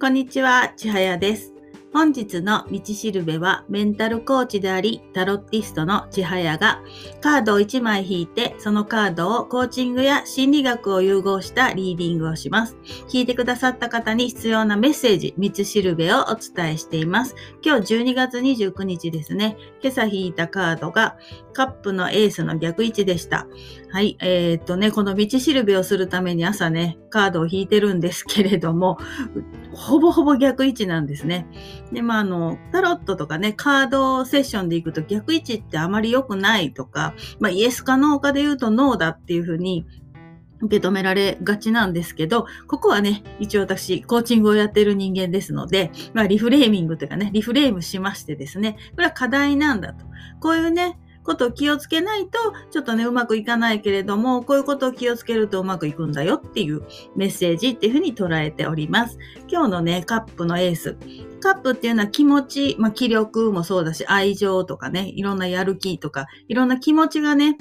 こんにちは、ちはやです。本日の道しるべはメンタルコーチでありタロッティストの千早がカードを1枚引いてそのカードをコーチングや心理学を融合したリーディングをします。聞いてくださった方に必要なメッセージ、道しるべをお伝えしています。今日12月29日ですね。今朝引いたカードがカップのエースの逆位置でした。はい。えー、っとね、この道しるべをするために朝ね、カードを引いてるんですけれども、ほぼほぼ逆位置なんですね。で、まあ、あの、タロットとかね、カードセッションで行くと逆位置ってあまり良くないとか、まあ、イエスかノーかで言うとノーだっていうふうに受け止められがちなんですけど、ここはね、一応私、コーチングをやっている人間ですので、まあ、リフレーミングというかね、リフレームしましてですね、これは課題なんだと。こういうね、ことを気をつけないと、ちょっとね、うまくいかないけれども、こういうことを気をつけるとうまくいくんだよっていうメッセージっていうふうに捉えております。今日のね、カップのエース。カップっていうのは気持ち、まあ、気力もそうだし、愛情とかね、いろんなやる気とか、いろんな気持ちがね、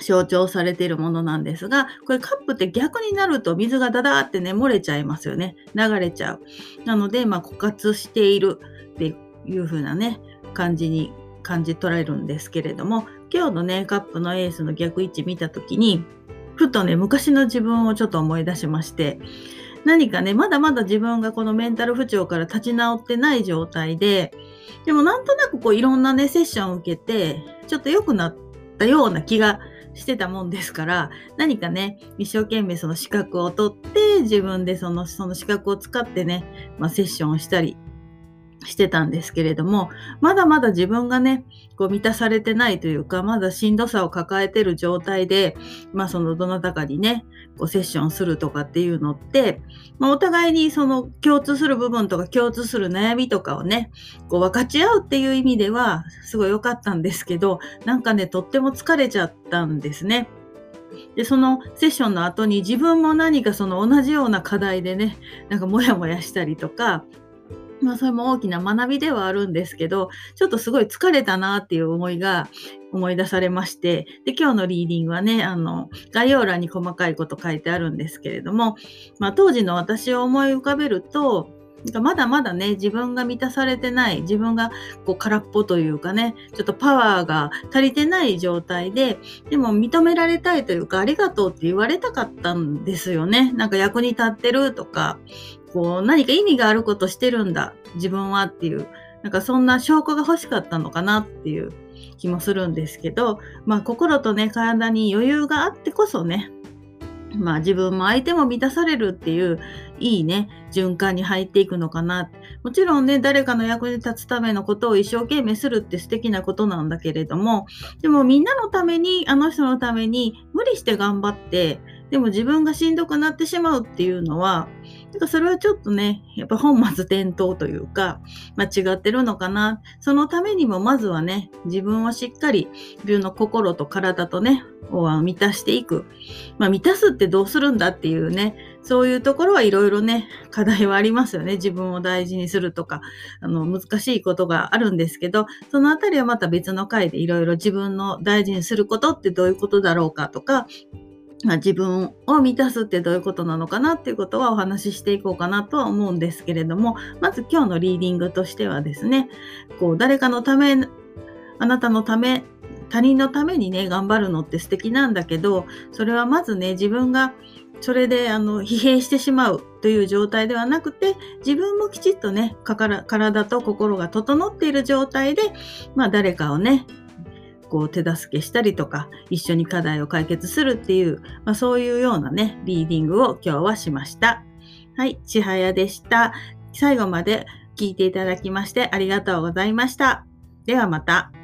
象徴されているものなんですが、これカップって逆になると水がダダーってね、漏れちゃいますよね。流れちゃう。なので、まあ、枯渇しているっていう風なね、感じに感じ取られるんですけれども、今日のね、カップのエースの逆位置見たときに、ふとね、昔の自分をちょっと思い出しまして、何かね、まだまだ自分がこのメンタル不調から立ち直ってない状態で、でもなんとなくこういろんなね、セッションを受けて、ちょっと良くなったような気がしてたもんですから、何かね、一生懸命その資格を取って、自分でその、その資格を使ってね、まあ、セッションをしたり、してたんですけれども、まだまだ自分がね、こう満たされてないというか、まだしんどさを抱えてる状態で、まあそのどなたかにね、こうセッションするとかっていうのって、まあお互いにその共通する部分とか共通する悩みとかをね、こう分かち合うっていう意味ではすごい良かったんですけど、なんかね、とっても疲れちゃったんですね。で、そのセッションの後に自分も何かその同じような課題でね、なんかモヤモヤしたりとか、まあそれも大きな学びではあるんですけど、ちょっとすごい疲れたなっていう思いが思い出されまして、で、今日のリーディングはね、あの、概要欄に細かいこと書いてあるんですけれども、まあ当時の私を思い浮かべると、かまだまだね、自分が満たされてない、自分がこう空っぽというかね、ちょっとパワーが足りてない状態で、でも認められたいというか、ありがとうって言われたかったんですよね。なんか役に立ってるとか、こう何か意味があることしてるんだ、自分はっていう、なんかそんな証拠が欲しかったのかなっていう気もするんですけど、まあ心とね、体に余裕があってこそね、まあ自分も相手も満たされるっていういいね、循環に入っていくのかな。もちろんね、誰かの役に立つためのことを一生懸命するって素敵なことなんだけれども、でもみんなのために、あの人のために無理して頑張って、でも自分がしんどくなってしまうっていうのは、なんかそれはちょっとね、やっぱ本末転倒というか、間違ってるのかな。そのためにもまずはね、自分をしっかり自分の心と体とね、を満たしていく。まあ満たすってどうするんだっていうね、そういうところはいろいろね、課題はありますよね。自分を大事にするとか、あの、難しいことがあるんですけど、そのあたりはまた別の回でいろいろ自分の大事にすることってどういうことだろうかとか、自分を満たすってどういうことなのかなっていうことはお話ししていこうかなとは思うんですけれども、まず今日のリーディングとしてはですね、こう誰かのため、あなたのため、他人のためにね、頑張るのって素敵なんだけど、それはまずね、自分がそれであの疲弊してしまうという状態ではなくて、自分もきちっとね、体と心が整っている状態で、まあ誰かをね、こう手助けしたりとか、一緒に課題を解決するっていう、まあ、そういうようなね、リーディングを今日はしました。はい、ちはやでした。最後まで聞いていただきましてありがとうございました。ではまた。